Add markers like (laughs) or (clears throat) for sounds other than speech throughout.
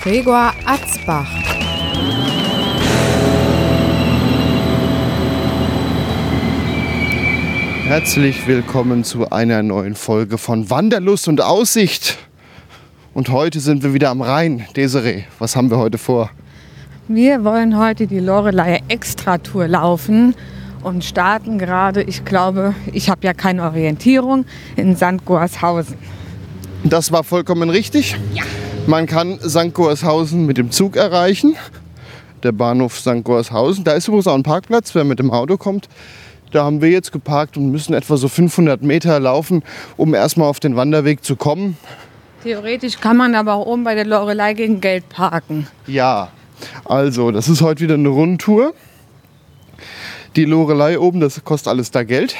Gregor Atzbach. Herzlich willkommen zu einer neuen Folge von Wanderlust und Aussicht. Und heute sind wir wieder am Rhein. Desiree, was haben wir heute vor? Wir wollen heute die Lorelei Extra-Tour laufen und starten gerade, ich glaube, ich habe ja keine Orientierung, in St. Gorshausen. Das war vollkommen richtig. Ja. Man kann St. Gorshausen mit dem Zug erreichen. Der Bahnhof St. Gorshausen. Da ist übrigens auch ein Parkplatz, wer mit dem Auto kommt. Da haben wir jetzt geparkt und müssen etwa so 500 Meter laufen, um erstmal auf den Wanderweg zu kommen. Theoretisch kann man aber auch oben bei der Lorelei gegen Geld parken. Ja, also das ist heute wieder eine Rundtour. Die Lorelei oben, das kostet alles da Geld.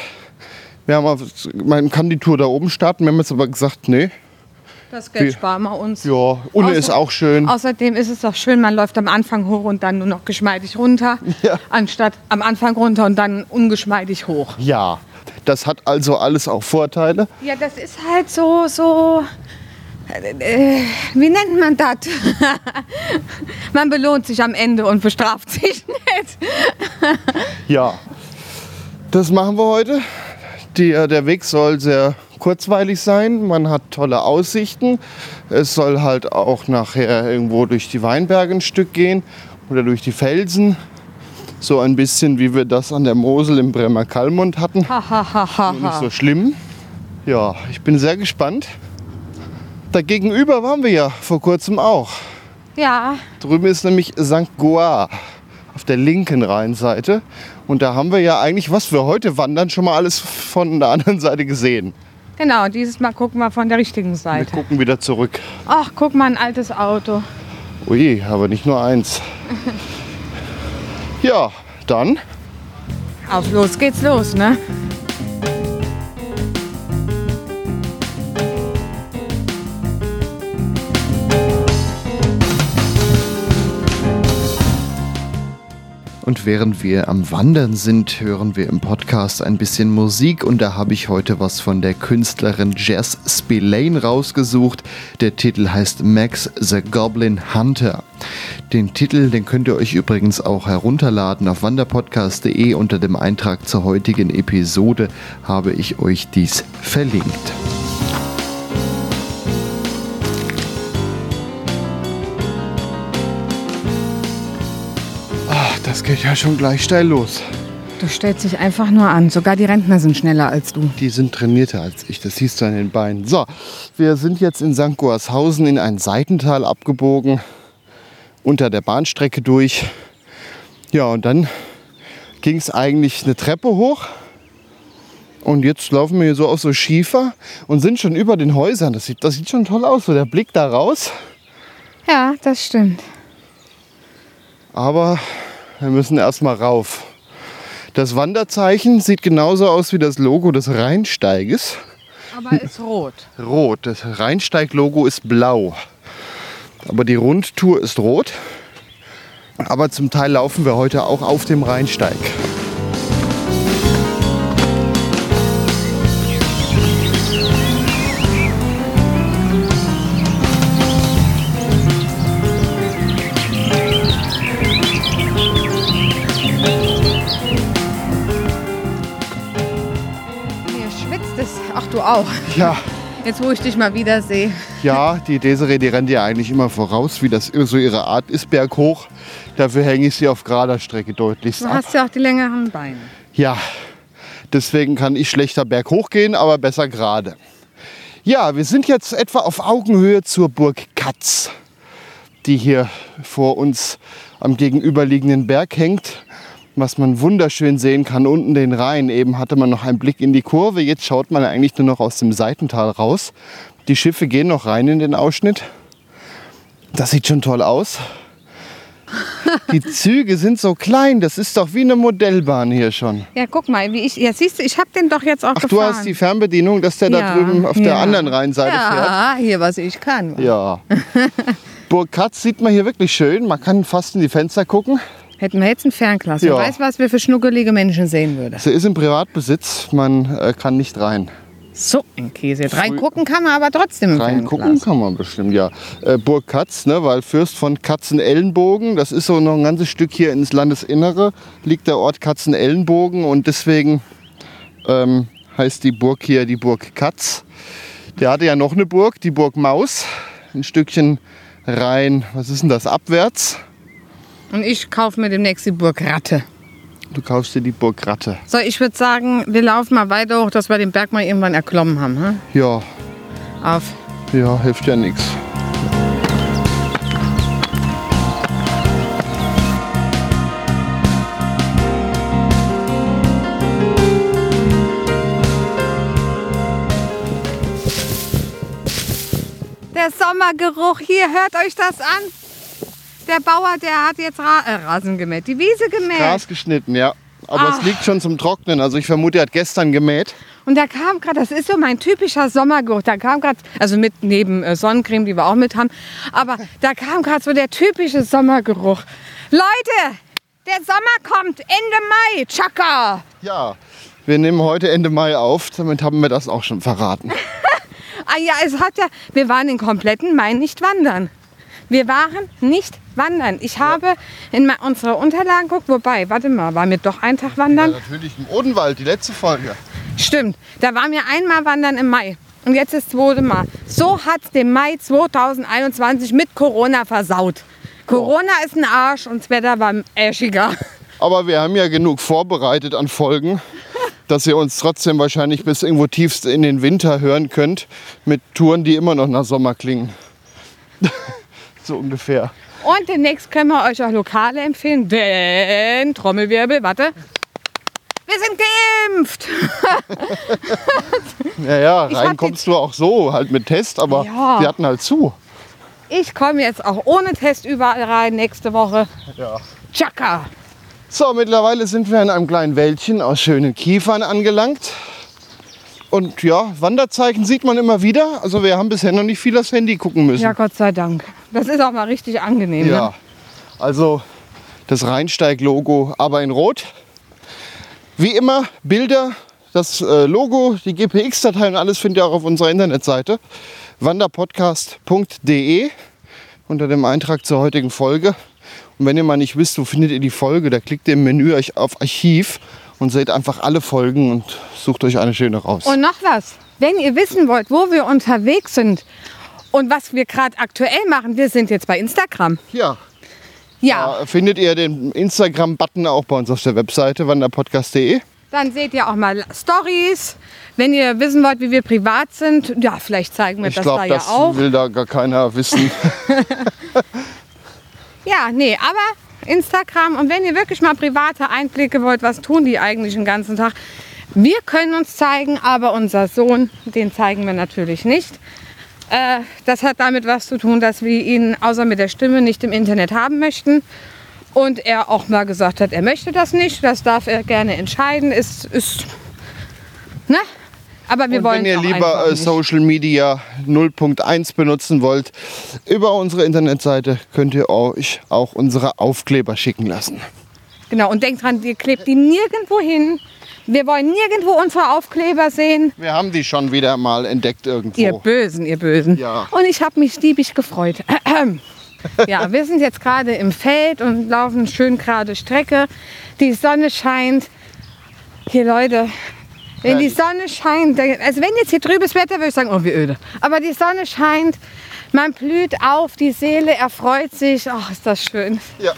Wir haben, auf- man kann die Tour da oben starten. Wir haben jetzt aber gesagt, nee. Das Geld sparen wir uns. Ja, Außer- ist auch schön. Außerdem ist es doch schön, man läuft am Anfang hoch und dann nur noch geschmeidig runter, (laughs) Ja. anstatt am Anfang runter und dann ungeschmeidig hoch. Ja, das hat also alles auch Vorteile. Ja, das ist halt so, so, äh, wie nennt man das? (laughs) man belohnt sich am Ende und bestraft sich nicht. Ja, das machen wir heute. Die, äh, der Weg soll sehr kurzweilig sein. Man hat tolle Aussichten. Es soll halt auch nachher irgendwo durch die Weinberge ein Stück gehen oder durch die Felsen. So ein bisschen wie wir das an der Mosel im Bremer Kalmund hatten. Ha, ha, ha, ha, Nicht so schlimm. Ja, ich bin sehr gespannt. Dagegenüber waren wir ja vor kurzem auch. Ja, Drüben ist nämlich St. Goar auf der linken Rheinseite. Und da haben wir ja eigentlich, was wir heute wandern, schon mal alles von der anderen Seite gesehen. Genau, dieses Mal gucken wir von der richtigen Wir Seite. gucken wieder zurück. Ach, guck mal, ein altes Auto. Ui, aber nicht nur eins. (laughs) Ja, dann Auf los geht's los, ne? Und während wir am Wandern sind, hören wir im Podcast ein bisschen Musik und da habe ich heute was von der Künstlerin Jess Spillane rausgesucht. Der Titel heißt Max the Goblin Hunter. Den Titel, den könnt ihr euch übrigens auch herunterladen auf wanderpodcast.de. Unter dem Eintrag zur heutigen Episode habe ich euch dies verlinkt. Geht ja schon gleich steil los. Du stellst dich einfach nur an. Sogar die Rentner sind schneller als du. Die sind trainierter als ich, das siehst du an den Beinen. So, wir sind jetzt in St. Gorshausen in ein Seitental abgebogen, unter der Bahnstrecke durch. Ja, und dann ging es eigentlich eine Treppe hoch. Und jetzt laufen wir hier so auf so Schiefer und sind schon über den Häusern. Das sieht, das sieht schon toll aus, so der Blick da raus. Ja, das stimmt. Aber wir müssen erstmal rauf. Das Wanderzeichen sieht genauso aus wie das Logo des Rheinsteiges. Aber ist rot. rot. Das Rheinsteig-Logo ist blau. Aber die Rundtour ist rot. Aber zum Teil laufen wir heute auch auf dem Rheinsteig. Auch. Ja, Jetzt, wo ich dich mal wieder sehe. ja, die Desiree, die rennt ja eigentlich immer voraus, wie das so ihre Art ist, berghoch. Dafür hänge ich sie auf gerader Strecke deutlichst Du ab. hast ja auch die längeren Beine. Ja, deswegen kann ich schlechter berghoch gehen, aber besser gerade. Ja, wir sind jetzt etwa auf Augenhöhe zur Burg Katz, die hier vor uns am gegenüberliegenden Berg hängt. Was man wunderschön sehen kann, unten den Rhein. Eben hatte man noch einen Blick in die Kurve. Jetzt schaut man eigentlich nur noch aus dem Seitental raus. Die Schiffe gehen noch rein in den Ausschnitt. Das sieht schon toll aus. (laughs) Die Züge sind so klein, das ist doch wie eine Modellbahn hier schon. Ja, guck mal, wie ich. Ja, siehst du, ich habe den doch jetzt auch Ach, gefahren. du hast die Fernbedienung, dass der da Ja, drüben auf der ja. anderen Rheinseite fährt. Ja, hier, was ich kann. Ja. (laughs) Burg Katz sieht man hier wirklich schön. Man kann fast in die Fenster gucken. Hätten wir jetzt ein Fernglas. Ja. Wer weiß, was wir für schnuckelige Menschen sehen würden. Sie ist im Privatbesitz, man äh, kann nicht rein. So ein Käse. Drei Früh- gucken kann man aber trotzdem im Rein gucken Fernglas. kann man bestimmt, ja. Äh, Burg Katz, ne, weil Fürst von Katzenellenbogen, das ist so noch ein ganzes Stück hier ins Landesinnere, liegt der Ort Katzenellenbogen und deswegen ähm, heißt die Burg hier die Burg Katz. Der hatte ja noch eine Burg, die Burg Maus, ein Stückchen rein, was ist denn das, abwärts. Und ich kaufe mir demnächst die Burg Ratte. Du kaufst dir die Burg Ratte. So, ich würde sagen, wir laufen mal weiter hoch, dass wir den Berg mal irgendwann erklommen haben. Hm? Ja, Auf. ja, hilft ja nichts. Der Sommergeruch, hier, hört euch das an. Der Bauer, der hat jetzt Ra äh, Rasen gemäht, die Wiese gemäht. Gras geschnitten, ja. Aber Ach. es liegt schon zum Trocknen. Also ich vermute, er hat gestern gemäht. Und da kam gerade, das ist so mein typischer Sommergeruch. Da kam gerade, also mit neben äh, Sonnencreme, die wir auch mit haben, aber da kam gerade so der typische Sommergeruch. Leute, der Sommer kommt Ende Mai, Chaka. Ja, wir nehmen heute Ende Mai auf. Damit haben wir das auch schon verraten. (laughs) Ah ja, es hat ja, wir waren den kompletten Mai nicht wandern. Wir waren nicht wandern. Ich habe in unsere Unterlagen geguckt, wobei, warte mal, waren wir doch einen Tag wandern? natürlich im Odenwald, die letzte Folge. Stimmt, da waren wir einmal wandern im Mai. Und jetzt ist das zweite Mal. So hat den Mai 2021 mit Corona versaut. Corona ist ein Arsch und das Wetter war äschiger. Aber wir haben ja genug vorbereitet an Folgen, (laughs) dass ihr uns trotzdem wahrscheinlich bis irgendwo tiefst in den Winter hören könnt. Mit Touren, die immer noch nach Sommer klingen. So ungefähr. Und demnächst können wir euch auch Lokale empfehlen, denn, Trommelwirbel, warte. Wir sind geimpft. (laughs) Naja, Ich rein kommst du auch so, halt mit Test, aber Ja. die hatten halt zu. Ich komme jetzt auch ohne Test überall rein nächste Woche. Ja. Chaka. So, mittlerweile sind wir in einem kleinen Wäldchen aus schönen Kiefern angelangt. Und ja, Wanderzeichen sieht man immer wieder. Also wir haben bisher noch nicht viel aufs Handy gucken müssen. Ja, Gott sei Dank. Das ist auch mal richtig angenehm. Ja, Ne? also das Rheinsteig-Logo, aber in Rot. Wie immer Bilder, das äh, Logo, die GPX-Datei und alles findet ihr auch auf unserer Internetseite wanderpodcast.de unter dem Eintrag zur heutigen Folge. Und wenn ihr mal nicht wisst, wo findet ihr die Folge, da klickt ihr im Menü euch auf Archiv und seht einfach alle Folgen und sucht euch eine schöne raus. Und noch was. Wenn ihr wissen wollt, wo wir unterwegs sind und was wir gerade aktuell machen, wir sind jetzt bei Instagram. ja, Ja, da findet ihr den Instagram-Button auch bei uns auf der Webseite wanderpodcast.de. dann seht ihr auch mal Stories. Wenn ihr wissen wollt, wie wir privat sind, ja, vielleicht zeigen wir Ich das da glaube, ja das auch. will da gar keiner wissen. (laughs) Ja, nee, aber Instagram und wenn ihr wirklich mal private Einblicke wollt, was tun die eigentlich den ganzen Tag? Wir können uns zeigen, aber unser Sohn, den zeigen wir natürlich nicht. Äh, das hat damit was zu tun, dass wir ihn außer mit der Stimme nicht im Internet haben möchten. Und er auch mal gesagt hat, er möchte das nicht. Das darf er gerne entscheiden. Ist, ist, ne? Aber wir Und wollen wenn ihr lieber äh. Social Media 0.1 benutzen wollt, über unsere Internetseite könnt ihr euch auch unsere Aufkleber schicken lassen. Genau, und denkt dran, ihr klebt die nirgendwo hin. Wir wollen nirgendwo unsere Aufkleber sehen. Wir haben die schon wieder mal entdeckt irgendwo. Ihr Bösen, ihr Bösen. Ja. Und ich habe mich liebig gefreut. (clears throat) ja, wir sind jetzt gerade im Feld und laufen schön gerade Strecke. Die Sonne scheint. Hier, Leute, wenn die Sonne scheint, also wenn jetzt hier trübes Wetter, würde ich sagen, oh, wie öde. Aber die Sonne scheint, man blüht auf, die Seele erfreut sich. Ach, ist das schön. ja.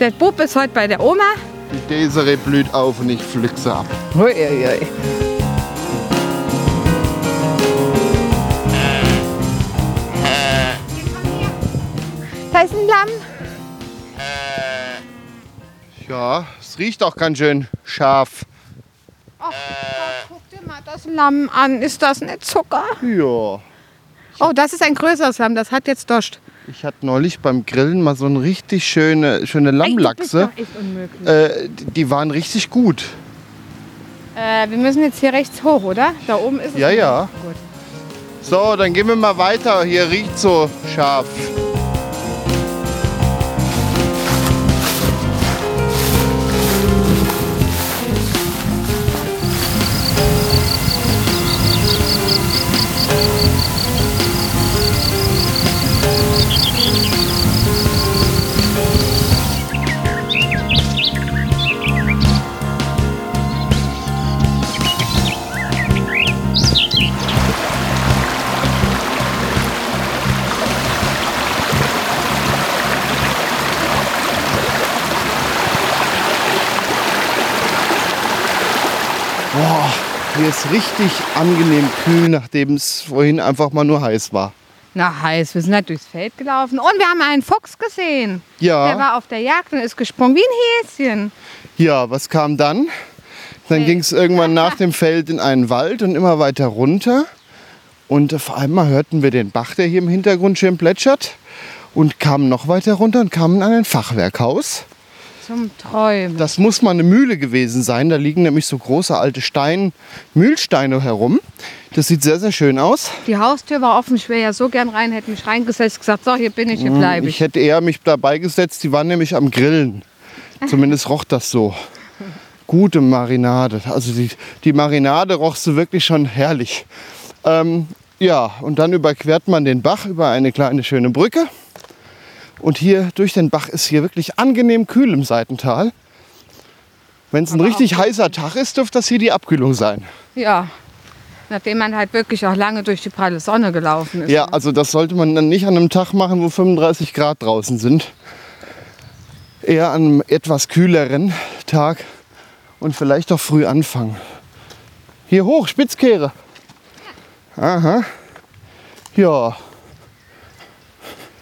Der Bub ist heute bei der Oma. Die Desiree blüht auf und ich pflück sie ab. Ui, ui, ui. Da ist ein Lamm. Ja, es riecht auch ganz schön scharf. Ach, guck dir mal das Lamm an. Ist das nicht Zucker? Ja. Oh, das ist ein größeres Lamm. Das hat jetzt Dost. Ich hatte neulich beim Grillen mal so eine richtig schöne, schöne Lammlachse. Ey. Äh, die- die waren richtig gut. Äh, wir müssen jetzt hier rechts hoch, oder? Da oben ist es. Ja, ja. Gut. So, dann gehen wir mal weiter. Hier riecht so scharf. Richtig angenehm kühl, nachdem es vorhin einfach mal nur heiß war. Na heiß, wir sind halt durchs Feld gelaufen und wir haben einen Fuchs gesehen. Der Ja, war auf der Jagd und ist gesprungen wie ein Häschen. ja, was kam dann? Dann Hey. ging es irgendwann nach dem Feld in einen Wald und immer weiter runter. Und auf einmal hörten wir den Bach, der hier im Hintergrund schön plätschert. Und kamen noch weiter runter und kamen an ein Fachwerkhaus. Zum Träumen. Das muss mal eine Mühle gewesen sein. Da liegen nämlich so große alte Stein, Mühlsteine herum. Das sieht sehr, sehr schön aus. Die Haustür war offen, ich wäre ja so gern rein, hätte mich reingesetzt, gesagt, so, hier bin ich, hier bleibe Ich ich. hätte eher mich dabei gesetzt. Die waren nämlich am Grillen. (laughs) Zumindest roch das so. Gute Marinade. Also die, die Marinade roch so wirklich schon herrlich. Ähm, ja, und dann überquert man den Bach über eine kleine schöne Brücke. Und hier durch den Bach ist hier wirklich angenehm kühl im Seitental. Wenn es ein richtig heißer Tag ist, dürfte das hier die Abkühlung sein. Ja, nachdem man halt wirklich auch lange durch die pralle Sonne gelaufen ist. Ja, also das sollte man dann nicht an einem Tag machen, wo 35 Grad draußen sind. Eher an einem etwas kühleren Tag und vielleicht auch früh anfangen. Hier hoch, Spitzkehre. Aha. Ja,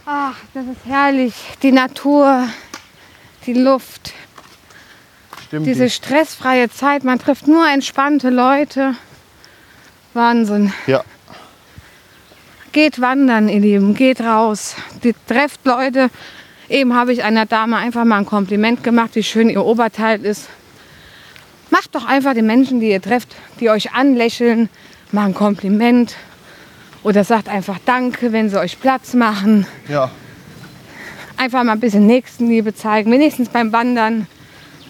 Ach, das ist herrlich. Die Natur, die Luft, stimmt. diese stressfreie Zeit. Man trifft nur entspannte Leute. Wahnsinn. ja, Geht wandern, ihr Lieben, geht raus. Die trefft Leute. Eben habe ich einer Dame einfach mal ein Kompliment gemacht, wie schön ihr Oberteil ist. Macht doch einfach den Menschen, die ihr trefft, die euch anlächeln, mal ein Kompliment. Oder sagt einfach Danke, wenn sie euch Platz machen. ja. Einfach mal ein bisschen Nächstenliebe zeigen, wenigstens beim Wandern.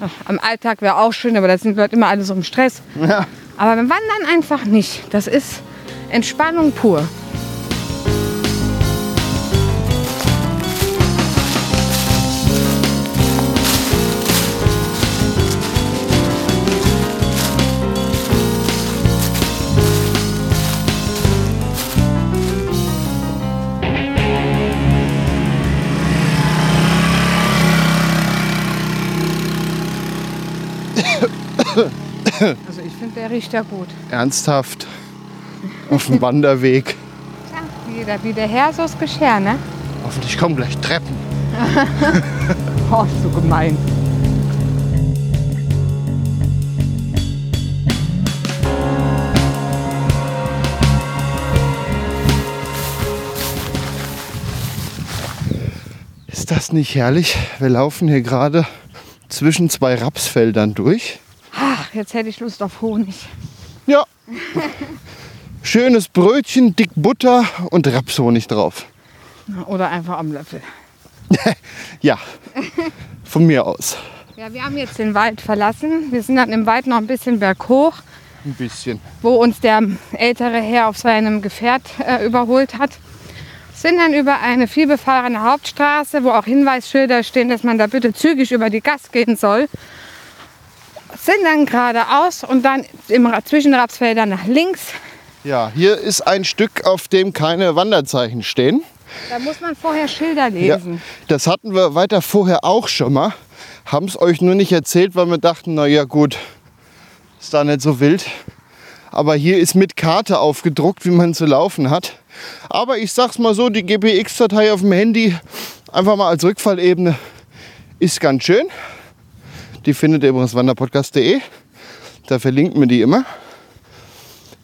Ach, Am Alltag wäre auch schön, aber da sind Leute immer alle so im Stress. ja. Aber beim Wandern einfach nicht. Das ist Entspannung pur. Also ich finde, der riecht ja gut. Ernsthaft. Auf dem Wanderweg. Ja, jeder wie der Herr, so ist Geschirr, ne? Hoffentlich kommen gleich Treppen. (laughs) Oh, so gemein. Ist das nicht herrlich? Wir laufen hier gerade zwischen zwei Rapsfeldern durch. Ach, jetzt hätte ich Lust auf Honig. Ja. (laughs) Schönes Brötchen, dick Butter und Rapshonig drauf. Oder einfach am Löffel. (laughs) Ja, von mir aus. Ja, wir haben jetzt den Wald verlassen. Wir sind dann im Wald noch ein bisschen berghoch, Ein bisschen. wo uns der ältere Herr auf seinem Gefährt äh, überholt hat. Sind dann über eine vielbefahrene Hauptstraße, wo auch Hinweisschilder stehen, dass man da bitte zügig über die Gas gehen soll. Sind dann geradeaus und dann im Ra- zwischen Rapsfeldern nach links. Ja, hier ist ein Stück, auf dem keine Wanderzeichen stehen. Da muss man vorher Schilder Ja, lesen. das hatten wir weiter vorher auch schon mal. Haben es euch nur nicht erzählt, weil wir dachten, na ja gut, ist da nicht so wild. Aber hier ist mit Karte aufgedruckt, wie man zu laufen hat. Aber ich sag's mal so, die GPX-Datei auf dem Handy einfach mal als Rückfallebene ist ganz schön. Die findet ihr übrigens wanderpodcast.de. Da verlinken wir die immer.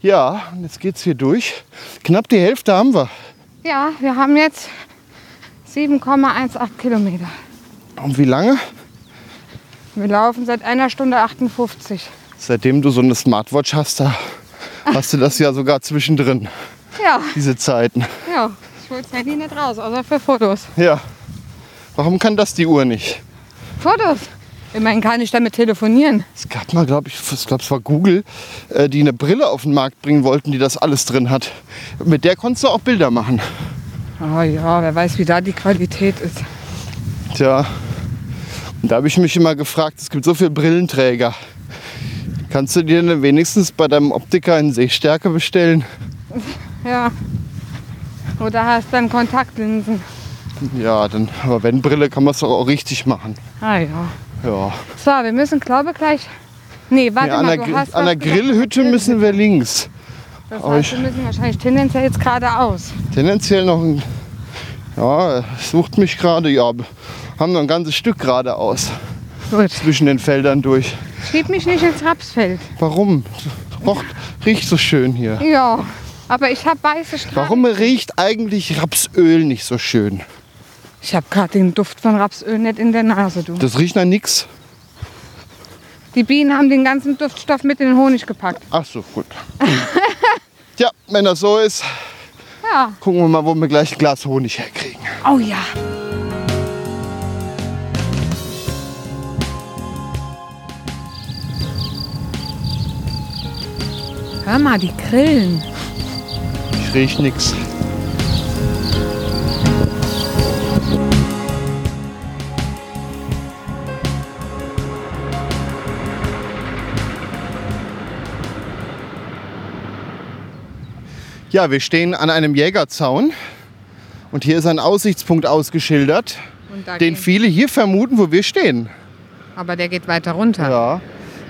Ja, und jetzt geht's hier durch. Knapp die Hälfte haben wir. Ja, wir haben jetzt 7,18 Kilometer. Und wie lange? Wir laufen seit einer Stunde 58. Seitdem du so eine Smartwatch hast, da hast du das ja sogar zwischendrin, Ja, diese Zeiten. ja. Ich hole das Handy nicht raus, außer für Fotos. Ja. Warum kann das die Uhr nicht? Fotos? Immerhin kann ich damit telefonieren. Es gab mal, glaube ich, ich glaube, es war Google, äh, die eine Brille auf den Markt bringen wollten, die das alles drin hat. Mit der konntest du auch Bilder machen. Oh ja, wer weiß, wie da die Qualität ist. Tja, und da habe ich mich immer gefragt, es gibt so viele Brillenträger. Kannst du dir denn wenigstens bei deinem Optiker in Sehstärke bestellen? Ja. Oder hast dann Kontaktlinsen. Ja, dann, aber wenn Brille, kann man es doch auch richtig machen. Ah ja. Ja. So, wir müssen, glaube gleich. Nee, warte ja an, mal, der, du Gri- hast an was der Grillhütte müssen wir links. Das aber heißt, wir müssen wahrscheinlich tendenziell jetzt geradeaus. Tendenziell noch ein. Ja, es sucht mich gerade. Ja, haben noch ein ganzes Stück geradeaus Gut. zwischen den Feldern durch. Schieb mich nicht ins Rapsfeld. Warum? Roch, riecht so schön hier. Ja, aber ich habe weiße Streifen. Warum riecht eigentlich Rapsöl nicht so schön? Ich habe gerade den Duft von Rapsöl nicht in der Nase, du. Das riecht nach nix. Die Bienen haben den ganzen Duftstoff mit in den Honig gepackt. Ach so, gut. (laughs) Tja, wenn das so ist, Ja. gucken wir mal, wo wir gleich ein Glas Honig herkriegen. Oh ja. Hör mal, die Grillen. Ich riech nix. Ja, wir stehen an einem Jägerzaun und hier ist ein Aussichtspunkt ausgeschildert, den viele hier vermuten, wo wir stehen. Aber der geht weiter runter. Ja.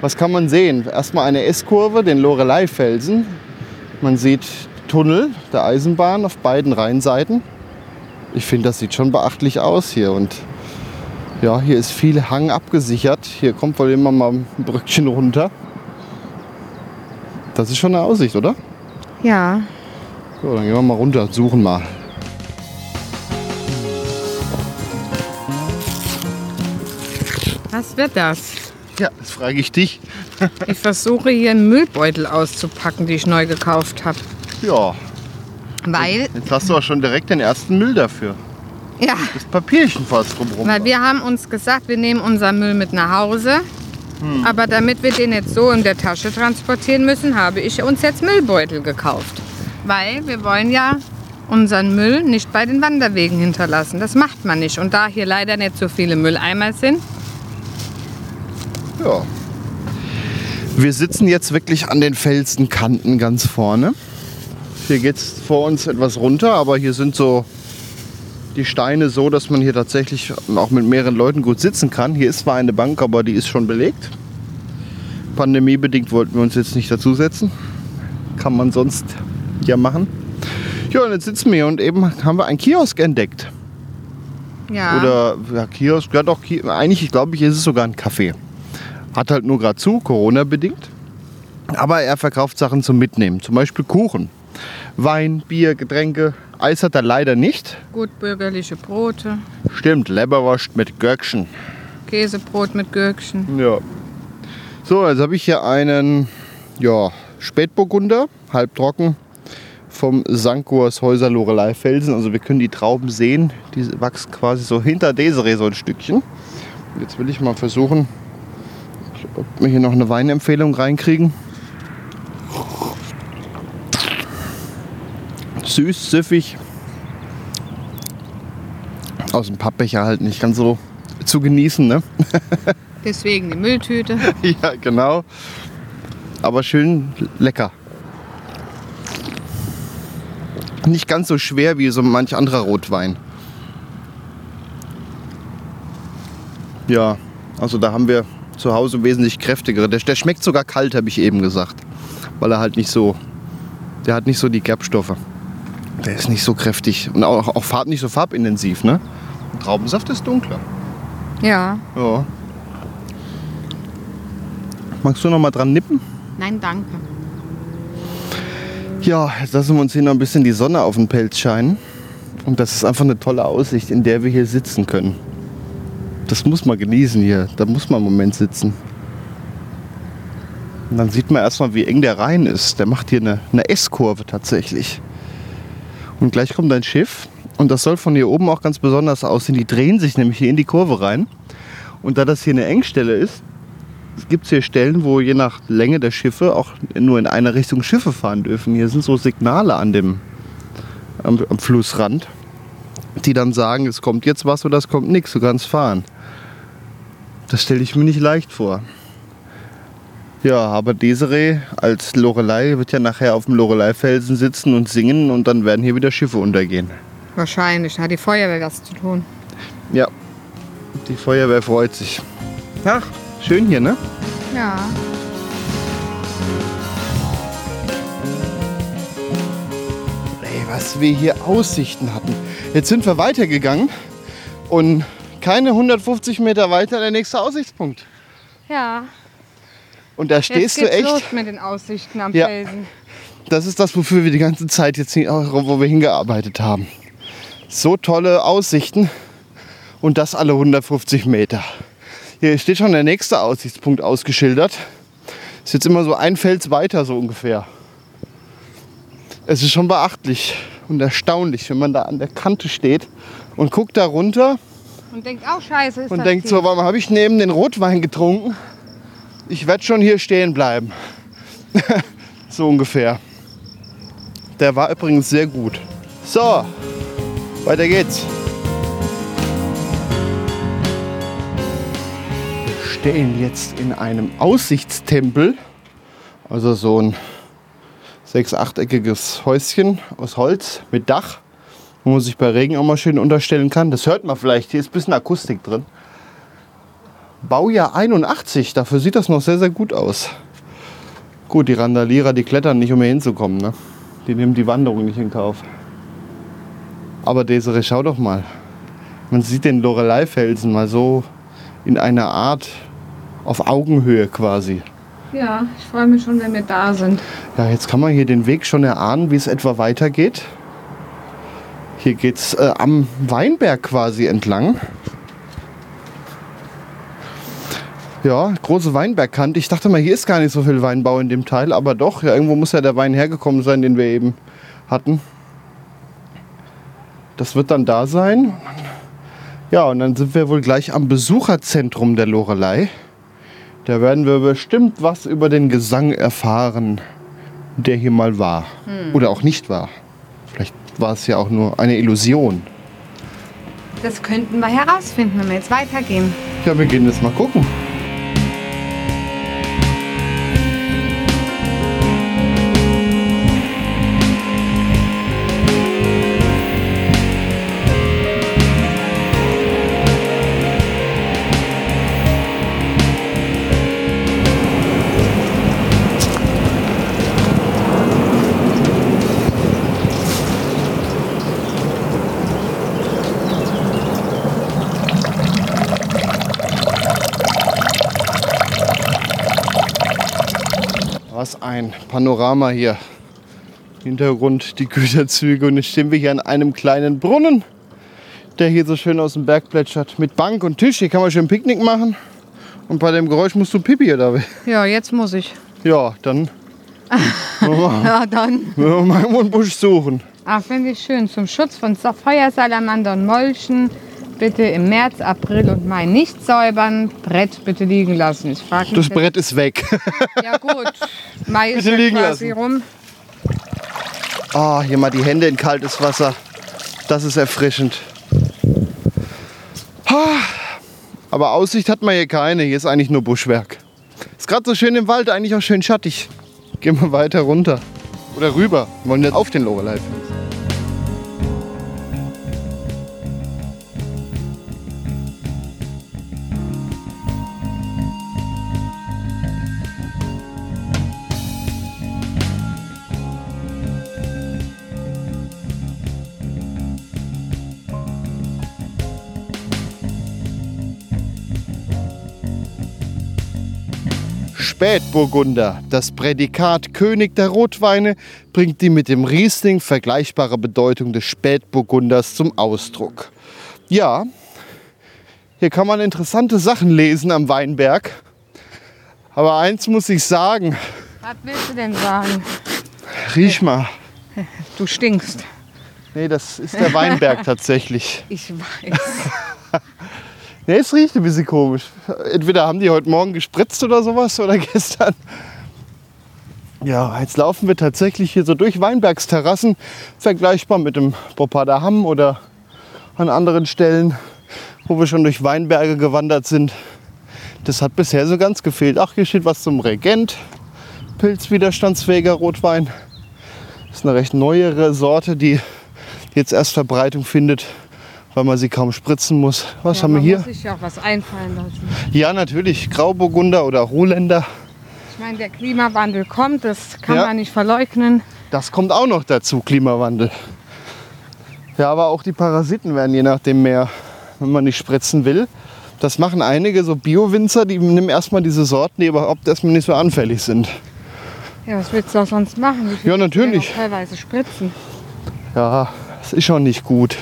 Was kann man sehen? Erstmal eine S-Kurve, den Lorelei-Felsen. Man sieht Tunnel der Eisenbahn auf beiden Rheinseiten. Ich finde, das sieht schon beachtlich aus hier. Und ja, hier ist viel Hang abgesichert. Hier kommt wohl immer mal ein Brückchen runter. Das ist schon eine Aussicht, oder? Ja. So, dann gehen wir mal runter, suchen mal. Was wird das? Ja, das frage ich dich. Ich versuche hier einen Müllbeutel auszupacken, die ich neu gekauft habe. Ja, Weil, jetzt hast du auch schon direkt den ersten Müll dafür. ja, Das Papierchen fast drumherum. weil wir haben uns gesagt, wir nehmen unseren Müll mit nach Hause. Hm. Aber damit wir den jetzt so in der Tasche transportieren müssen, habe ich uns jetzt Müllbeutel gekauft. Weil wir wollen ja unseren Müll nicht bei den Wanderwegen hinterlassen. Das macht man nicht. Und da hier leider nicht so viele Mülleimer sind, Ja. Wir sitzen jetzt wirklich an den Felsenkanten ganz vorne. Hier geht es vor uns etwas runter, aber hier sind so die Steine so, dass man hier tatsächlich auch mit mehreren Leuten gut sitzen kann. Hier ist zwar eine Bank, aber die ist schon belegt. Pandemiebedingt wollten wir uns jetzt nicht dazusetzen. Kann man sonst ja machen. Ja, und jetzt sitzen wir hier und eben haben wir einen Kiosk entdeckt. ja. Oder ja, Kiosk, ja doch, eigentlich glaube ich, ist es sogar ein Café. Hat halt nur gerade zu, Corona-bedingt. Aber er verkauft Sachen zum Mitnehmen, zum Beispiel Kuchen. Wein, Bier, Getränke. Eis hat er leider nicht. gut bürgerliche Brote, Stimmt, Leberwurst mit Gürkchen. Käsebrot mit Gürkchen. Ja. So, jetzt habe ich hier einen ja, Spätburgunder, halbtrocken, vom Sankurs Häuser Lorelei Felsen. Also wir können die Trauben sehen. Die wachsen quasi so hinter Desiree so ein Stückchen. Jetzt will ich mal versuchen, ob wir hier noch eine Weinempfehlung reinkriegen. Süß, süffig. Aus dem Pappbecher halt nicht ganz so zu genießen, ne? (laughs) Deswegen die Mülltüte. Ja, genau. Aber schön lecker. Nicht ganz so schwer wie so manch anderer Rotwein. Ja, also da haben wir zu Hause wesentlich kräftigere. Der, der schmeckt sogar kalt, habe ich eben gesagt. Weil er halt nicht so, der hat nicht so die Gerbstoffe. Der ist nicht so kräftig und auch, auch farb, nicht so farbintensiv, ne? Traubensaft ist dunkler. Ja. Ja. Magst du noch mal dran nippen? Nein, danke. Ja, jetzt lassen wir uns hier noch ein bisschen die Sonne auf den Pelz scheinen. Und das ist einfach eine tolle Aussicht, in der wir hier sitzen können. Das muss man genießen hier. Da muss man einen Moment sitzen. Und dann sieht man erstmal, wie eng der Rhein ist. Der macht hier eine, eine S-Kurve tatsächlich. Und gleich kommt ein Schiff. Und das soll von hier oben auch ganz besonders aussehen. Die drehen sich nämlich hier in die Kurve rein. Und da das hier eine Engstelle ist, gibt es hier Stellen, wo je nach Länge der Schiffe auch nur in eine Richtung Schiffe fahren dürfen. Hier sind so Signale an dem, am, am Flussrand, die dann sagen, es kommt jetzt was oder es kommt nichts, du kannst fahren. Das stelle ich mir nicht leicht vor. Ja, aber Desiree als Lorelei wird ja nachher auf dem Lorelei-Felsen sitzen und singen und dann werden hier wieder Schiffe untergehen. Wahrscheinlich hat die Feuerwehr was zu tun. Ja, die Feuerwehr freut sich. Ach, schön hier, ne? Ja. Ey, was wir hier Aussichten hatten. Jetzt sind wir weitergegangen und keine 150 Meter weiter der nächste Aussichtspunkt. Ja. Und da Jetzt stehst geht's du echt. los mit den Aussichten am Ja. Felsen. Das ist das, wofür wir die ganze Zeit jetzt, wo wir hingearbeitet haben. So tolle Aussichten und das alle 150 Meter. Hier steht schon der nächste Aussichtspunkt ausgeschildert. Ist jetzt immer so ein Fels weiter so ungefähr. Es ist schon beachtlich und erstaunlich, wenn man da an der Kante steht und guckt da runter Und denkt auch scheiße ist und das denkt tief. so, warum habe ich neben den Rotwein getrunken? Ich werde schon hier stehen bleiben. (laughs) so ungefähr. Der war übrigens sehr gut. So, weiter geht's. Stehen jetzt in einem Aussichtstempel. Also so ein sechs-, achteckiges Häuschen aus Holz mit Dach, wo man sich bei Regen auch mal schön unterstellen kann. Das hört man vielleicht, hier ist ein bisschen Akustik drin. Baujahr 81, dafür sieht das noch sehr, sehr gut aus. Gut, die Randalierer, die klettern nicht, um hier hinzukommen. Ne? Die nehmen die Wanderung nicht in Kauf. Aber Desiree, schau doch mal. Man sieht den Lorelei-Felsen mal so in einer Art auf Augenhöhe quasi. Ja, ich freue mich schon, wenn wir da sind. Ja, jetzt kann man hier den Weg schon erahnen, wie es etwa weitergeht. Hier geht es äh, am Weinberg quasi entlang. Ja, große Weinbergkante. Ich dachte mal, hier ist gar nicht so viel Weinbau in dem Teil, aber doch, ja, irgendwo muss ja der Wein hergekommen sein, den wir eben hatten. Das wird dann da sein. Ja, und dann sind wir wohl gleich am Besucherzentrum der Lorelei. Da werden wir bestimmt was über den Gesang erfahren, der hier mal war. Oder auch nicht war. Vielleicht war es ja auch nur eine Illusion. Das könnten wir herausfinden, wenn wir jetzt weitergehen. Ja, wir gehen jetzt mal gucken. Ein Panorama hier. Hintergrund die Güterzüge und jetzt stehen wir hier an einem kleinen Brunnen, der hier so schön aus dem Berg plätschert. Mit Bank und Tisch, hier kann man schön Picknick machen. Und bei dem Geräusch musst du Pipi oder? Ja, jetzt muss ich. Ja, dann (laughs) Ja, dann. müssen wir mal einen Busch suchen. Ach, finde ich schön. Zum Schutz von Sa- Feuersalamander und Molchen bitte im März, April und Mai nicht säubern. Brett bitte liegen lassen. Ich frage mich. Das jetzt- Brett ist weg. (laughs) Ja gut. Mai ist Bitte ja liegen quasi lassen. rum. Ah, hier mal die Hände in kaltes Wasser. Das ist erfrischend. Ah, Aber Aussicht hat man hier keine. Hier ist eigentlich nur Buschwerk. Ist gerade so schön im Wald, eigentlich auch schön schattig. Gehen wir weiter runter. Oder rüber. Wir wollen jetzt auf den Lorelei. Spätburgunder, das Prädikat König der Rotweine, bringt die mit dem Riesling vergleichbare Bedeutung des Spätburgunders zum Ausdruck. Ja, hier kann man interessante Sachen lesen am Weinberg. Aber eins muss ich sagen, Was willst du denn sagen? riech mal. Du stinkst. Nee, das ist der Weinberg tatsächlich. Ich weiß. Nee, es riecht ein bisschen komisch. Entweder haben die heute Morgen gespritzt oder sowas oder (laughs) gestern. Ja, jetzt laufen wir tatsächlich hier so durch Weinbergsterrassen, vergleichbar mit dem Bopader Hamm oder an anderen Stellen, wo wir schon durch Weinberge gewandert sind. Das hat bisher so ganz gefehlt. Ach, hier steht was zum Regent. Pilzwiderstandsfähiger Rotwein. Das ist eine recht neuere Sorte, die jetzt erst Verbreitung findet, weil man sie kaum spritzen muss. Was Ja, haben wir hier? muss sich ja auch was einfallen lassen. Ja, natürlich. Grauburgunder oder Rohländer. Ich meine, der Klimawandel kommt, das kann Ja. man nicht verleugnen. Das kommt auch noch dazu, Klimawandel. Ja, aber auch die Parasiten werden je nachdem mehr, wenn man nicht spritzen will. Das machen einige so Bio-Winzer, die nehmen erstmal diese Sorten, die überhaupt erstmal nicht so anfällig sind. Ja, was willst du auch sonst machen? Ja, natürlich. Teilweise spritzen. Ja, das ist schon nicht gut.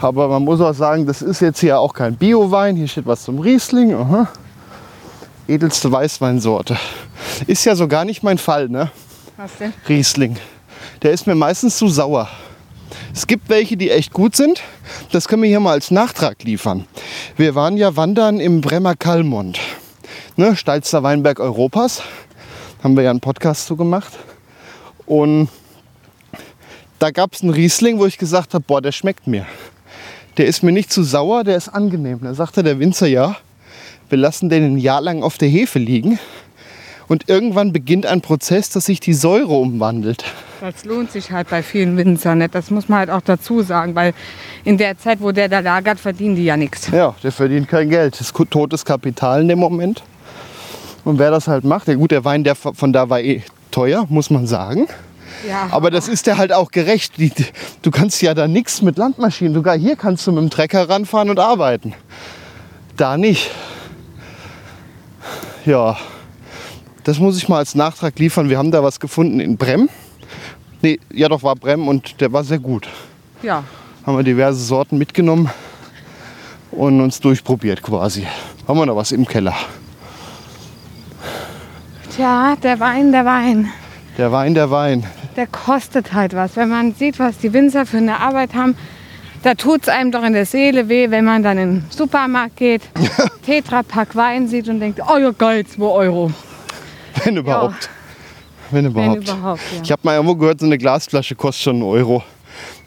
Aber man muss auch sagen, das ist jetzt hier auch kein Bio-Wein. Hier steht was zum Riesling. Aha. Edelste Weißweinsorte. Ist ja so gar nicht mein Fall, ne? Was denn? Riesling. Der ist mir meistens zu sauer. Es gibt welche, die echt gut sind. Das können wir hier mal als Nachtrag liefern. Wir waren ja wandern im Bremer Kallmund. Ne, steilster Weinberg Europas. Haben wir ja einen Podcast zu gemacht. Und da gab es einen Riesling, wo ich gesagt habe, boah, der schmeckt mir. Der ist mir nicht zu sauer, der ist angenehm. Da sagte der Winzer, ja, wir lassen den ein Jahr lang auf der Hefe liegen. Und irgendwann beginnt ein Prozess, dass sich die Säure umwandelt. Das lohnt sich halt bei vielen Winzern nicht. Das muss man halt auch dazu sagen, weil in der Zeit, wo der da lagert, verdienen die ja nichts. Ja, der verdient kein Geld. Das ist totes Kapital in dem Moment. Und wer das halt macht, ja gut, der Wein der von da war eh teuer, muss man sagen. Ja, Aber das ist der halt auch gerecht. Du kannst ja da nichts mit Landmaschinen. Sogar hier kannst du mit dem Trecker ranfahren und arbeiten. Da nicht. Ja, das muss ich mal als Nachtrag liefern. Wir haben da was gefunden in Brem. Nee, ja doch, war Brem und der war sehr gut. ja. haben wir diverse Sorten mitgenommen und uns durchprobiert quasi. Haben wir noch was im Keller. Tja, der Wein, der Wein. Der Wein, der Wein. Der kostet halt was. Wenn man sieht, was die Winzer für eine Arbeit haben, da tut es einem doch in der Seele weh, wenn man dann in den Supermarkt geht, (laughs) Tetrapack Wein sieht und denkt, oh ja geil, 2 Euro. Wenn überhaupt. Wenn Wenn überhaupt. überhaupt, Ich ja. habe mal irgendwo gehört, so eine Glasflasche kostet schon einen Euro.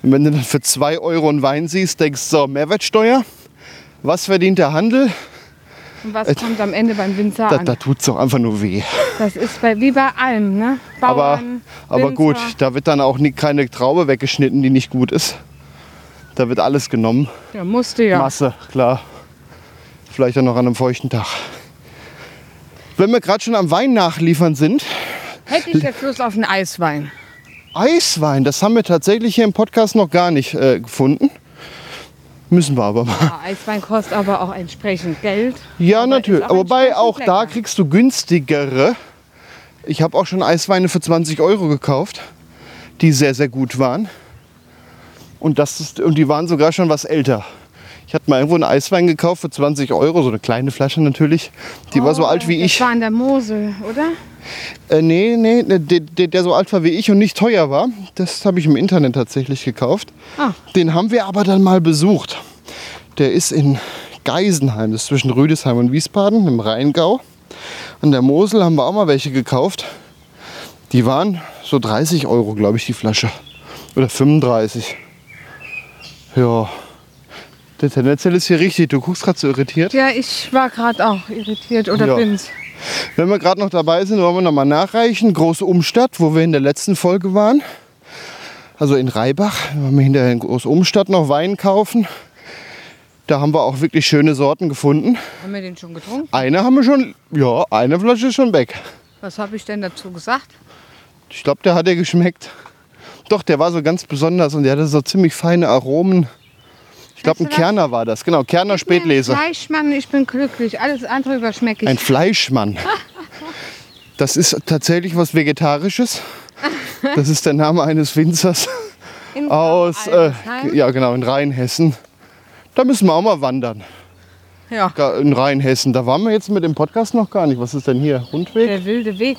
Und wenn du dann für 2 Euro einen Wein siehst, denkst du, so, Mehrwertsteuer? Was verdient der Handel? Und was kommt am Ende beim Winzer Da, an? da tut es doch einfach nur weh. Das ist bei, wie bei allem, ne? Aber, Bauern, aber Winzer. gut, da wird dann auch nie, keine Traube weggeschnitten, die nicht gut ist. Da wird alles genommen. Ja, musste ja. Masse, klar. Vielleicht auch noch an einem feuchten Tag. Wenn wir gerade schon am Wein nachliefern sind, Hätte ich jetzt Lust auf einen Eiswein. Eiswein, das haben wir tatsächlich hier im Podcast noch gar nicht äh, gefunden. Müssen wir aber mal. Ja, Eiswein kostet aber auch entsprechend Geld. Ja, Aber natürlich. auch Wobei entsprechend auch da kriegst du günstigere. Ich habe auch schon Eisweine für 20 Euro gekauft, die sehr, sehr gut waren. Und, das ist, und die waren sogar schon was älter. Ich hatte mal irgendwo einen Eiswein gekauft für 20 Euro, so eine kleine Flasche natürlich. Die war so alt wie Oh, Das ich. war in der Mosel, oder? Äh, nee, nee, der, der, der so alt war wie ich und nicht teuer war, das habe ich im Internet tatsächlich gekauft. Ah. Den haben wir aber dann mal besucht. Der ist in Geisenheim, das ist zwischen Rüdesheim und Wiesbaden im Rheingau. An der Mosel haben wir auch mal welche gekauft. Die waren so 30 Euro, glaube ich, die Flasche. Oder 35. Ja. Der tendenziell ist hier richtig. Du guckst gerade so irritiert. Ja, ich war gerade auch irritiert oder Ja. bin's. Wenn wir gerade noch dabei sind, wollen wir noch mal nachreichen. Große Umstadt, wo wir in der letzten Folge waren. Also in Reibach. Da wollen wir hinterher in Große Umstadt noch Wein kaufen. Da haben wir auch wirklich schöne Sorten gefunden. Haben wir den schon getrunken? Eine haben wir schon, ja, eine Flasche ist schon weg. Was habe ich denn dazu gesagt? Ich glaube, der hat dir geschmeckt. Doch, der war so ganz besonders und der hatte so ziemlich feine Aromen. Ich glaube, ein was? Kerner war das. Genau, Kerner Spätlese. Fleischmann, ich bin glücklich. Alles andere überschmecke ich. Ein Fleischmann. (laughs) Das ist tatsächlich was Vegetarisches. Das ist der Name eines Winzers In aus, äh, ja genau, in Rheinhessen. Da müssen wir auch mal wandern. ja, In Rheinhessen. Da waren wir jetzt mit dem Podcast noch gar nicht. Was ist denn hier? Rundweg? der wilde Weg.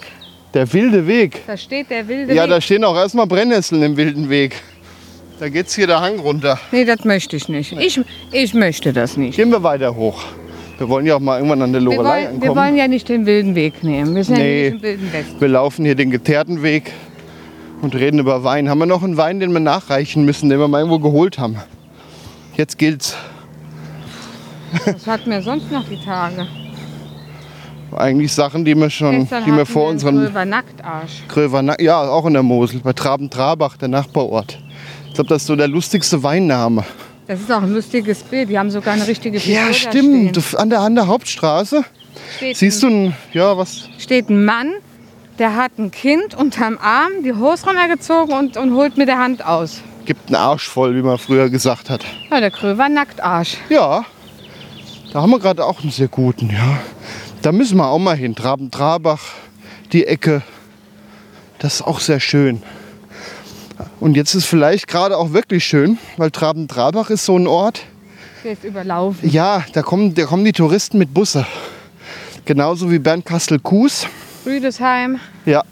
Der wilde Weg. Da steht der wilde Ja, Weg. da stehen auch erstmal Brennnesseln im wilden Weg. Da geht's hier der Hang runter. Nee, das möchte ich nicht. Ich, ich möchte das nicht. Gehen wir weiter hoch. Wir wollen ja auch mal irgendwann an der Lorelei wollen, wir ankommen. wollen ja nicht den wilden Weg nehmen. Wir sind Nee. ja nicht im wilden Westen. Wir laufen hier den geteerten Weg und reden über Wein. Haben wir noch einen Wein, den wir nachreichen müssen, den wir mal irgendwo geholt haben? Jetzt gilt's. Was hatten wir sonst noch die Tage? Eigentlich Sachen, die wir schon, Gestern die wir vor wir unseren Gröber Nacktarsch. Gröver, Na- ja, auch in der Mosel, bei Traben-Trabach, der Nachbarort. Ich glaube, das ist so der lustigste Weinname. Das ist auch ein lustiges Bild. Die haben sogar eine richtige Figur Ja, stimmt. An, der, an der Hauptstraße Steht, siehst du ein, ja, was? steht ein Mann, der hat ein Kind unterm Arm, die Hose runtergezogen und, und holt mit der Hand aus. Gibt einen Arsch voll, wie man früher gesagt hat. Ja, der Gröber Nacktarsch. Ja, da haben wir gerade auch einen sehr guten, ja. Da müssen wir auch mal hin. Traben-Trabach, die Ecke. Das ist auch sehr schön. Und jetzt ist vielleicht gerade auch wirklich schön, weil Traben-Trabach ist so ein Ort, Der ist überlaufen. ja, da kommen, da kommen die Touristen mit Busse. Genauso wie Bernkastel-Kues. Rüdesheim. Ja,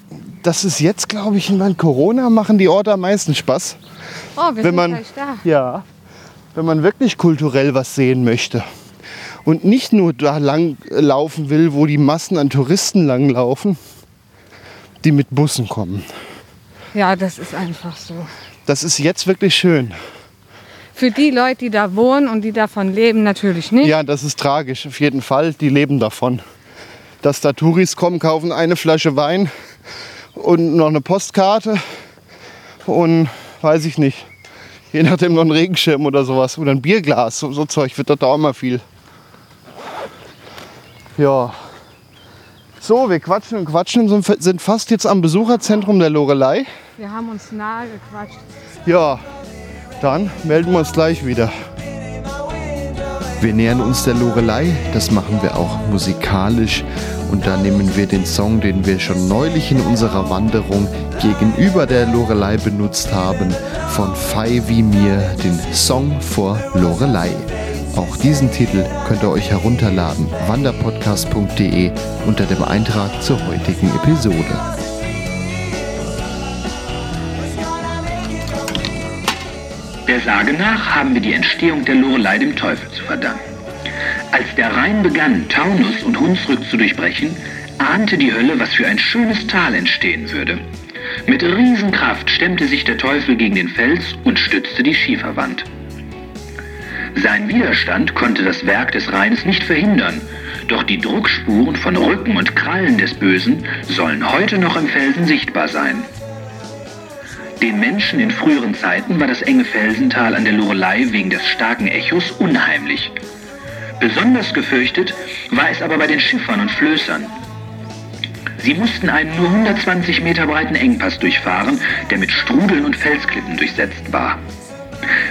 das ist jetzt, glaube ich, während Corona machen die Orte am meisten Spaß. Oh, wir Wenn sind man, gleich da. ja, wenn man wirklich kulturell was sehen möchte und nicht nur da lang laufen will, wo die Massen an Touristen langlaufen, die mit Bussen kommen. Ja, das ist einfach so. Das ist jetzt wirklich schön. Für die Leute, die da wohnen und die davon leben, natürlich nicht. Ja, das ist tragisch, auf jeden Fall. Die leben davon. Dass da Touris kommen, kaufen eine Flasche Wein und noch eine Postkarte und weiß ich nicht. Je nachdem noch ein Regenschirm oder sowas. Oder ein Bierglas. So, so Zeug wird dort auch immer viel. Ja. So, wir quatschen und quatschen und sind- sind fast jetzt am Besucherzentrum der Lorelei. Wir haben uns nahe gequatscht. Ja, dann melden wir uns gleich wieder. Wir nähern uns der Lorelei, das machen wir auch musikalisch. Und da nehmen wir den Song, den wir schon neulich in unserer Wanderung gegenüber der Lorelei benutzt haben, von Fei wie mir, den Song vor Lorelei. Auch diesen Titel könnt ihr euch herunterladen, wanderpodcast.de unter dem Eintrag zur heutigen Episode. Der Sage nach haben wir die Entstehung der Lorelei dem Teufel zu verdanken. Als der Rhein begann, Taunus und Hunsrück zu durchbrechen, ahnte die Hölle, was für ein schönes Tal entstehen würde. Mit Riesenkraft stemmte sich der Teufel gegen den Fels und stützte die Schieferwand. Sein Widerstand konnte das Werk des Rheins nicht verhindern, doch die Druckspuren von Rücken und Krallen des Bösen sollen heute noch im Felsen sichtbar sein. Den Menschen in früheren Zeiten war das enge Felsental an der Lorelei wegen des starken Echos unheimlich. Besonders gefürchtet war es aber bei den Schiffern und Flößern. Sie mussten einen nur 120 Meter breiten Engpass durchfahren, der mit Strudeln und Felsklippen durchsetzt war.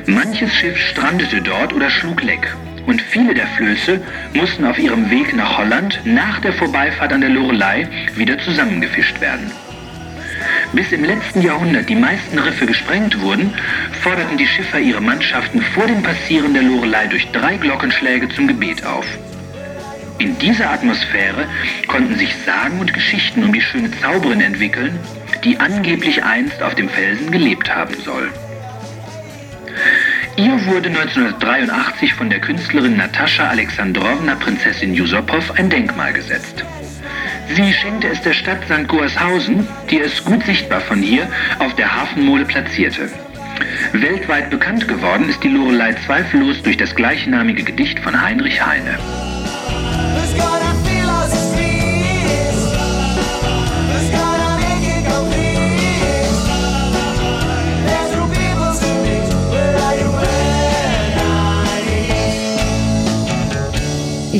Manches Schiff strandete dort oder schlug leck. Und viele der Flöße mussten auf ihrem Weg nach Holland nach der Vorbeifahrt an der Lorelei wieder zusammengefischt werden. Bis im letzten Jahrhundert die meisten Riffe gesprengt wurden, forderten die Schiffer ihre Mannschaften vor dem Passieren der Lorelei durch drei Glockenschläge zum Gebet auf. In dieser Atmosphäre konnten sich Sagen und Geschichten um die schöne Zauberin entwickeln, die angeblich einst auf dem Felsen gelebt haben soll. Ihr wurde 1983 von der Künstlerin Natascha Alexandrowna Prinzessin Jusopow ein Denkmal gesetzt. Sie schenkte es der Stadt St. Goarshausen, die es gut sichtbar von hier auf der Hafenmole platzierte. Weltweit bekannt geworden ist die Lorelei zweifellos durch das gleichnamige Gedicht von Heinrich Heine.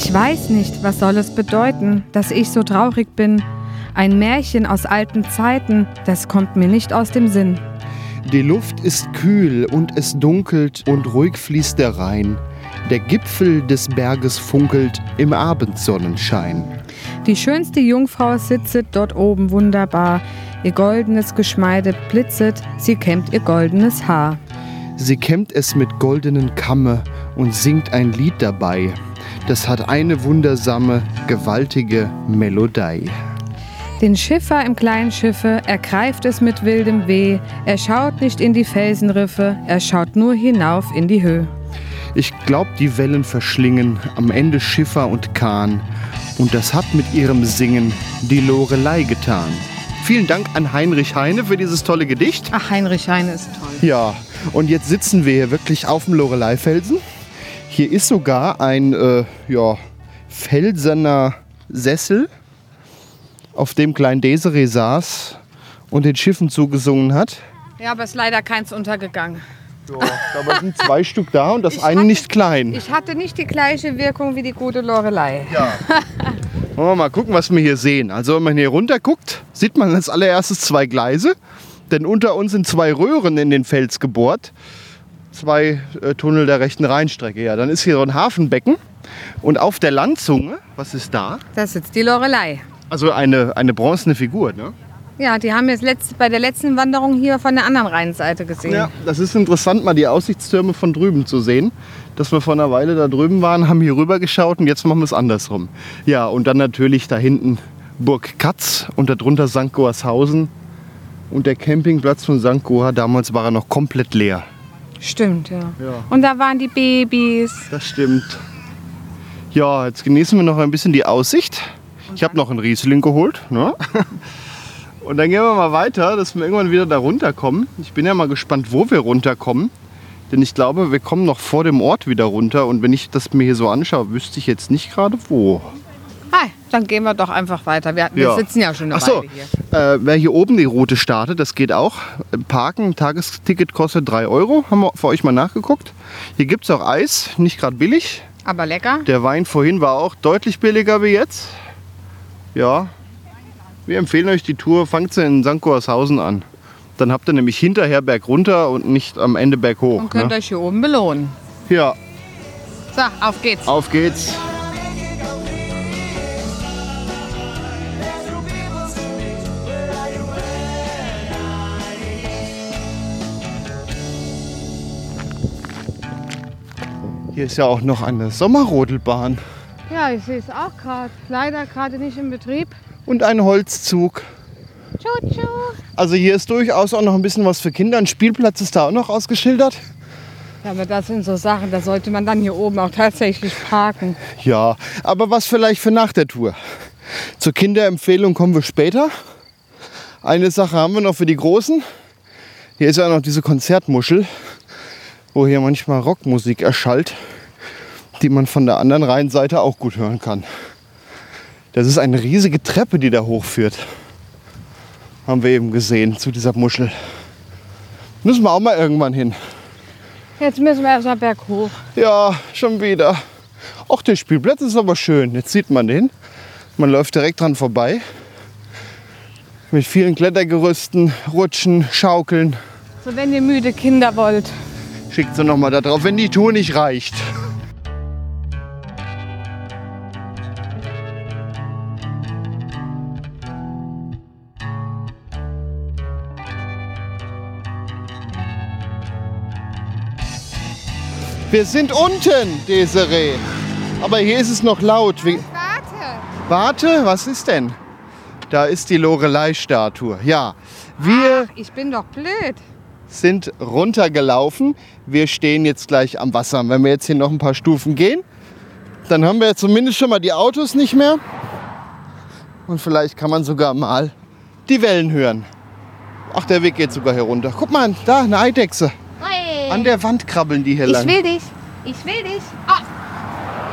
Ich weiß nicht, was soll es bedeuten, dass ich so traurig bin. Ein Märchen aus alten Zeiten, das kommt mir nicht aus dem Sinn. Die Luft ist kühl und es dunkelt und ruhig fließt der Rhein. Der Gipfel des Berges funkelt im Abendsonnenschein. Die schönste Jungfrau sitzet dort oben wunderbar. Ihr goldenes Geschmeide blitzet, sie kämmt ihr goldenes Haar. Sie kämmt es mit goldenen Kamme und singt ein Lied dabei. Das hat eine wundersame, gewaltige Melodie. Den Schiffer im kleinen Schiffe ergreift es mit wildem Weh. Er schaut nicht in die Felsenriffe, er schaut nur hinauf in die Höhe. Ich glaub, die Wellen verschlingen am Ende Schiffer und Kahn. Und das hat mit ihrem Singen die Lorelei getan. Vielen Dank an Heinrich Heine für dieses tolle Gedicht. Ach, Heinrich Heine ist toll. Ja, und jetzt sitzen wir hier wirklich auf dem Lorelei-Felsen. Hier ist sogar ein äh, ja, felsener Sessel, auf dem Klein Desiree saß und den Schiffen zugesungen hat. Ja, aber ist leider keins untergegangen. Ja, dabei sind zwei Stück da und das Ich eine hatte- nicht klein. Ich hatte nicht die gleiche Wirkung wie die gute Lorelei. Ja. Wollen wir mal gucken, was wir hier sehen. Also wenn man hier runter guckt, sieht man als allererstes zwei Gleise. Denn unter uns sind zwei Röhren in den Fels gebohrt. Zwei äh, Tunnel der rechten Rheinstrecke. Ja, dann ist hier so ein Hafenbecken. Und auf der Landzunge, was ist da? Da sitzt die Lorelei. Also eine, eine bronzene Figur, ne? Ja, die haben wir jetzt letzt, bei der letzten Wanderung hier von der anderen Rheinseite gesehen. Ja, das ist interessant, mal die Aussichtstürme von drüben zu sehen. Dass wir vor einer Weile da drüben waren, haben hier rüber geschaut und jetzt machen wir es andersrum. Ja, und dann natürlich da hinten Burg Katz und darunter St. Goarshausen. Und der Campingplatz von St. Goar, damals war er noch komplett leer. Stimmt, ja. Ja. Und da waren die Babys. Das stimmt. Ja, jetzt genießen wir noch ein bisschen die Aussicht. Ich habe noch einen Riesling geholt. Ne? (laughs) Und dann gehen wir mal weiter, dass wir irgendwann wieder da runterkommen. Ich bin ja mal gespannt, wo wir runterkommen. Denn ich glaube, wir kommen noch vor dem Ort wieder runter. Und wenn ich das mir hier so anschaue, wüsste ich jetzt nicht gerade wo. Hi, dann gehen wir doch einfach weiter. Wir, wir Ja. sitzen ja schon eine Ach so, Weile hier. äh, wer hier oben die Route startet, das geht auch. Parken, Tagesticket kostet 3 Euro. Haben wir für euch mal nachgeguckt. Hier gibt es auch Eis, nicht gerade billig. Aber lecker. Der Wein vorhin war auch deutlich billiger wie jetzt. Ja, wir empfehlen euch die Tour. Fangt sie in St. Goarshausen an. Dann habt ihr nämlich hinterher berg runter und nicht am Ende berg hoch. Und könnt Ne? euch hier oben belohnen. Ja, So, auf geht's. auf geht's. Hier ist ja auch noch eine Sommerrodelbahn Ja, ich sehe es auch gerade. Leider gerade nicht in Betrieb. und ein Holzzug. Tschu. Also hier ist durchaus auch noch ein bisschen was für Kinder. Ein Spielplatz ist da auch noch ausgeschildert. Ja, aber das sind so Sachen, da sollte man dann hier oben auch tatsächlich parken. Ja, aber was vielleicht für nach der Tour. Zur Kinderempfehlung kommen wir später. Eine Sache haben wir noch für die Großen. Hier ist ja noch diese Konzertmuschel, wo hier manchmal Rockmusik erschallt, die man von der anderen Rheinseite auch gut hören kann. Das ist eine riesige Treppe, die da hochführt. Haben wir eben gesehen zu dieser Muschel. Müssen wir auch mal irgendwann hin. Jetzt müssen wir erstmal berghoch. Ja, schon wieder. Ach, der Spielplatz ist aber schön. Jetzt sieht man den. Man läuft direkt dran vorbei. Mit vielen Klettergerüsten, Rutschen, Schaukeln. So, wenn ihr müde Kinder wollt. Schickt sie nochmal da drauf, wenn die Tour nicht reicht. Wir sind unten, Desiree. Aber hier ist es noch laut. Wie Warte. Warte, was ist denn? Da ist die Lorelei-Statue. Ja, wir Ich bin doch blöd. Sind runtergelaufen. Wir stehen jetzt gleich am Wasser. Wenn wir jetzt hier noch ein paar Stufen gehen, dann haben wir zumindest schon mal die Autos nicht mehr. Und vielleicht kann man sogar mal die Wellen hören. Ach, der Weg geht sogar hier runter. Guck mal, da eine Eidechse. An der Wand krabbeln die hier Ich lang. will dich. Ich will dich. Ah.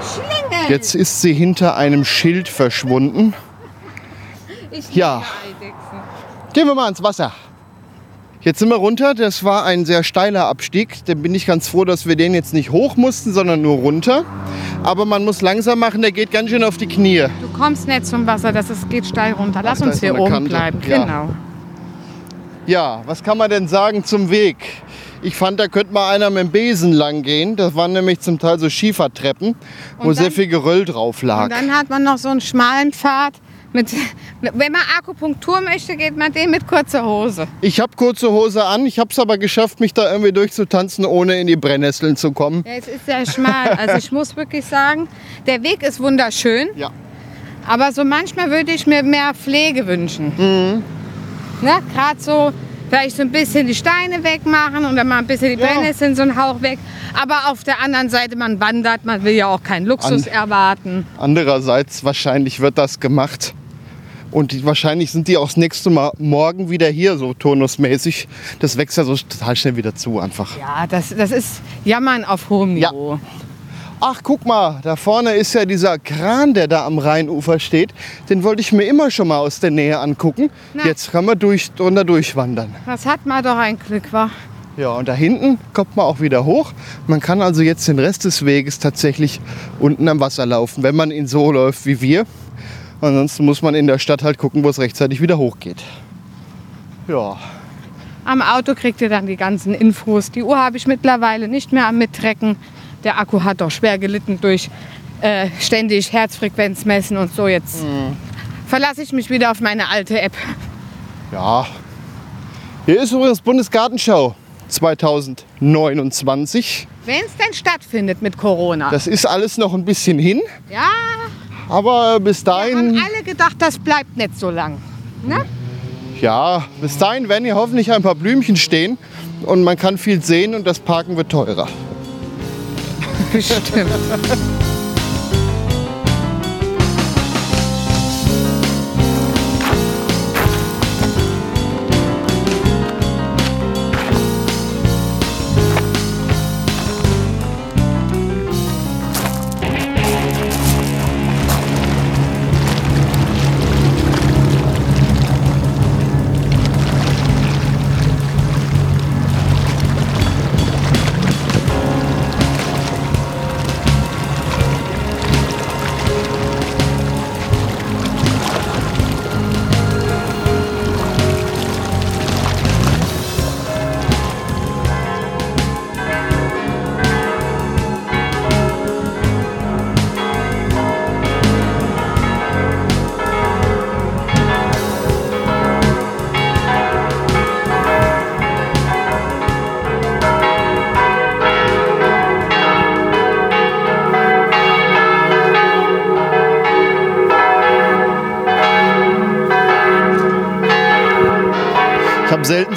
Schlingel. Jetzt ist sie hinter einem Schild verschwunden. Ich Ja. Eidechsen. Gehen wir mal ins Wasser. Jetzt sind wir runter. Das war ein sehr steiler Abstieg. Da bin ich ganz froh, dass wir den jetzt nicht hoch mussten, sondern nur runter. Aber man muss langsam machen, der geht ganz schön auf die Knie. Du kommst nicht zum Wasser, das ist, geht steil runter. Lass da uns hier oben Kante. bleiben. Ja. Genau. Ja, was kann man denn sagen zum Weg? Ich fand, da könnte mal einer mit dem Besen lang gehen. Das waren nämlich zum Teil so Schiefertreppen, wo Und sehr dann- viel Geröll drauf lag. Und dann hat man noch so einen schmalen Pfad. Mit, wenn man Akupunktur möchte, geht man den mit kurzer Hose. Ich habe kurze Hose an, ich habe es aber geschafft, mich da irgendwie durchzutanzen, ohne in die Brennnesseln zu kommen. Ja, es ist sehr schmal. Also ich muss wirklich sagen, der Weg ist wunderschön. Ja. Aber so manchmal würde ich mir mehr Pflege wünschen. Mhm. Ne? Gerade so vielleicht so ein bisschen die Steine wegmachen und dann mal ein bisschen die Ja. Brennnesseln so einen Hauch weg. Aber auf der anderen Seite, man wandert, man will ja auch keinen Luxus An- erwarten. Andererseits, wahrscheinlich wird das gemacht. Und die, wahrscheinlich sind die auch das nächste Mal morgen wieder hier, so turnusmäßig. Das wächst ja so total schnell wieder zu einfach. Ja, das, das ist Jammern auf hohem Ja. Niveau. Ach, guck mal, da vorne ist ja dieser Kran, der da am Rheinufer steht. Den wollte ich mir immer schon mal aus der Nähe angucken. Na. Jetzt kann man durch, drunter durchwandern. Das hat man doch ein Glück, war. Ja, und da hinten kommt man auch wieder hoch. Man kann also jetzt den Rest des Weges tatsächlich unten am Wasser laufen, wenn man ihn so läuft wie wir. Ansonsten muss man in der Stadt halt gucken, wo es rechtzeitig wieder hochgeht. Ja, Am Auto kriegt ihr dann die ganzen Infos. Die Uhr habe ich mittlerweile nicht mehr am Mittrecken. Der Akku hat doch schwer gelitten durch äh, ständig Herzfrequenz messen und so. Jetzt verlasse ich mich wieder auf meine alte App. ja. Hier ist übrigens Bundesgartenschau 2029. Wenn es denn stattfindet mit Corona. Das ist alles noch ein bisschen hin, ja, aber bis wir haben dahin, alle gedacht, das bleibt nicht so lang. Ne? ja, bis dahin werden hier hoffentlich ein paar Blümchen stehen und man kann viel sehen und das Parken wird teurer. (laughs) Bestimmt.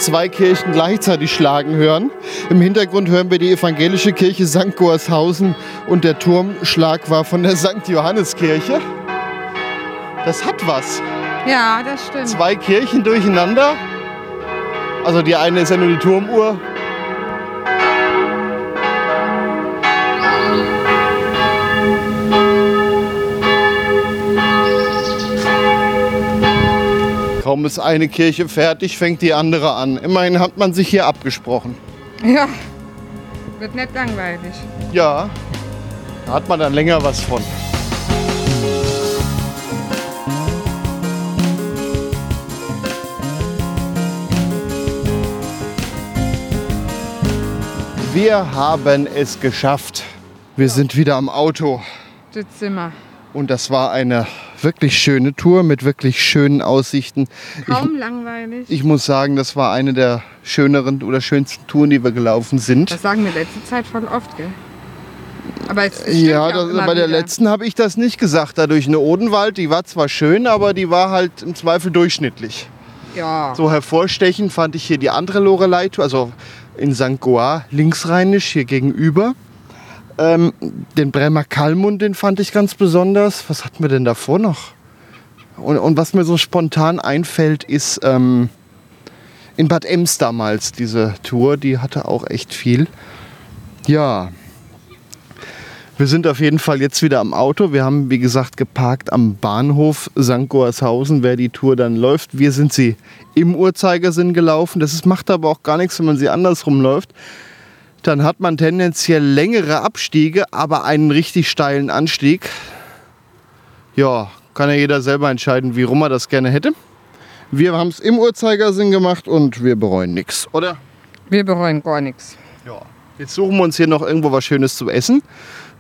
Zwei Kirchen gleichzeitig schlagen hören. Im Hintergrund hören wir die evangelische Kirche St. Gorshausen und der Turmschlag war von der St. Johanneskirche. Das hat was. Ja, das stimmt. Zwei Kirchen durcheinander. Also die eine ist ja nur die Turmuhr. Kaum ist eine Kirche fertig, fängt die andere an. Immerhin hat man sich hier abgesprochen. Ja, wird nicht langweilig. Ja, da hat man dann länger was von. Wir haben es geschafft. Wir sind wieder am Auto. Das Zimmer. Und das war eine wirklich schöne Tour mit wirklich schönen Aussichten. Kaum langweilig. Ich muss sagen, das war eine der schöneren oder schönsten Touren, die wir gelaufen sind. Das sagen wir letzte Zeit voll oft, gell? Aber es Ja, auch das, bei der wieder. letzten habe ich das nicht gesagt. Da durch eine Odenwald, die war zwar schön, aber die war halt im Zweifel durchschnittlich. Ja. So hervorstechend fand ich hier die andere Lorelei-Tour, also in St. Goar, linksrheinisch, hier gegenüber. Ähm, den Bremer Kalmund, den fand ich ganz besonders. Was hatten wir denn davor noch? Und, und was mir so spontan einfällt, ist ähm, in Bad Ems damals diese Tour, die hatte auch echt viel. Ja, wir sind auf jeden Fall jetzt wieder am Auto. Wir haben, wie gesagt, geparkt am Bahnhof St. Goarshausen, wer die Tour dann läuft. Wir sind sie im Uhrzeigersinn gelaufen. Das ist, macht aber auch gar nichts, wenn man sie andersrum läuft. Dann hat man tendenziell längere Abstiege, aber einen richtig steilen Anstieg. Ja, kann ja jeder selber entscheiden, wie rum er das gerne hätte. Wir haben es im Uhrzeigersinn gemacht und wir bereuen nichts, oder? Wir bereuen gar nichts. Ja. Jetzt suchen wir uns hier noch irgendwo was Schönes zu essen.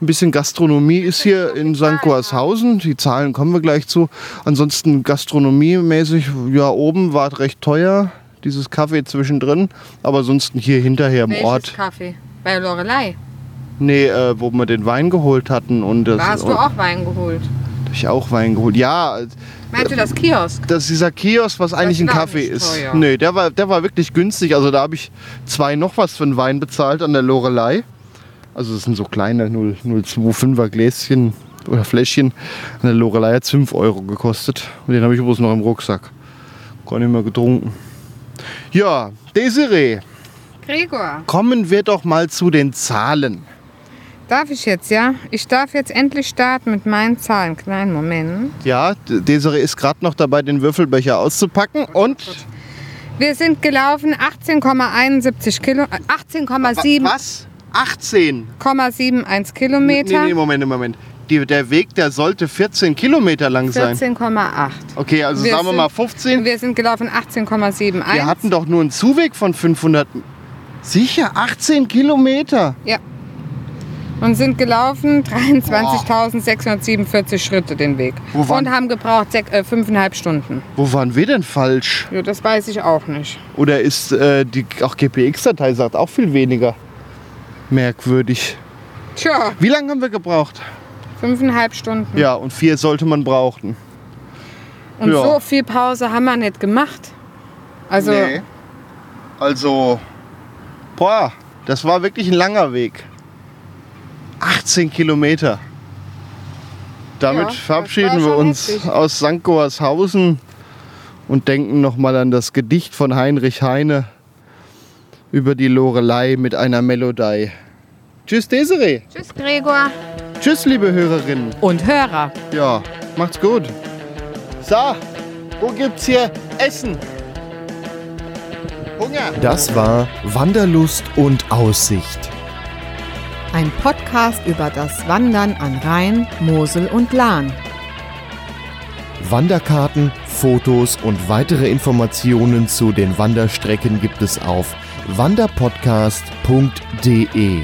Ein bisschen Gastronomie ist hier in St. Goarshausen. Die Zahlen kommen wir gleich zu. Ansonsten gastronomiemäßig, ja, oben war es recht teuer. Dieses Kaffee zwischendrin. Aber ansonsten hier hinterher im Welches Ort. Kaffee? Bei Lorelei. Nee, äh, wo wir den Wein geholt hatten. Und das, Da hast du auch Wein geholt. hab ich auch Wein geholt. Ja, Meinst du das Kiosk? das ist dieser Kiosk, was eigentlich ein Kaffee ist. teuer. Nee, der war, der war wirklich günstig. Also da habe ich zwei noch was für einen Wein bezahlt an der Lorelei. Also das sind so kleine 0, 025er Gläschen oder Fläschchen. An der Lorelei hat 5 Euro gekostet. Und den habe ich bloß noch im Rucksack. Gar nicht mehr getrunken. Ja, Desiree, Gregor. kommen wir doch mal zu den Zahlen. Darf ich jetzt, ja? Ich darf jetzt endlich starten mit meinen Zahlen. Kleinen Moment. Ja, D- Desiree ist gerade noch dabei, den Würfelbecher auszupacken. Und Wir sind gelaufen 18,71 Kilo, äh, 18,7 was? 18. 0,71 Kilometer. Nee, nee, Moment, Moment. Die, der Weg, der sollte 14 Kilometer lang sein. 14,8. Okay, also Wir sagen wir sind- mal 15. Wir sind gelaufen 18,71. Wir hatten doch nur einen Zuweg von 500. Sicher, 18 Kilometer. Ja. Und sind gelaufen 23.647 Schritte den Weg. Wo waren- Und haben gebraucht sech- äh, fünfeinhalb Stunden. Wo waren wir denn falsch? Ja, das weiß ich auch nicht. Oder ist äh, die auch GPX-Datei sagt auch viel weniger? Merkwürdig. Tja, Wie lange haben wir gebraucht? Fünfeinhalb Stunden. Ja, und vier sollte man brauchen. Und ja. so viel Pause haben wir nicht gemacht. Also, Nee. Also, boah, das war wirklich ein langer Weg. 18 Kilometer. Damit Ja, verabschieden wir uns heftig. aus St. Goarshausen und denken nochmal an das Gedicht von Heinrich Heine über die Lorelei mit einer Melodie. Tschüss, Desiree. tschüss Gregor. Tschüss, liebe Hörerinnen. Und Hörer. Ja, macht's gut. So, wo gibt's hier Essen? Hunger. Das war Wanderlust und Aussicht. Ein Podcast über das Wandern an Rhein, Mosel und Lahn. Wanderkarten, Fotos und weitere Informationen zu den Wanderstrecken gibt es auf wanderpodcast.de.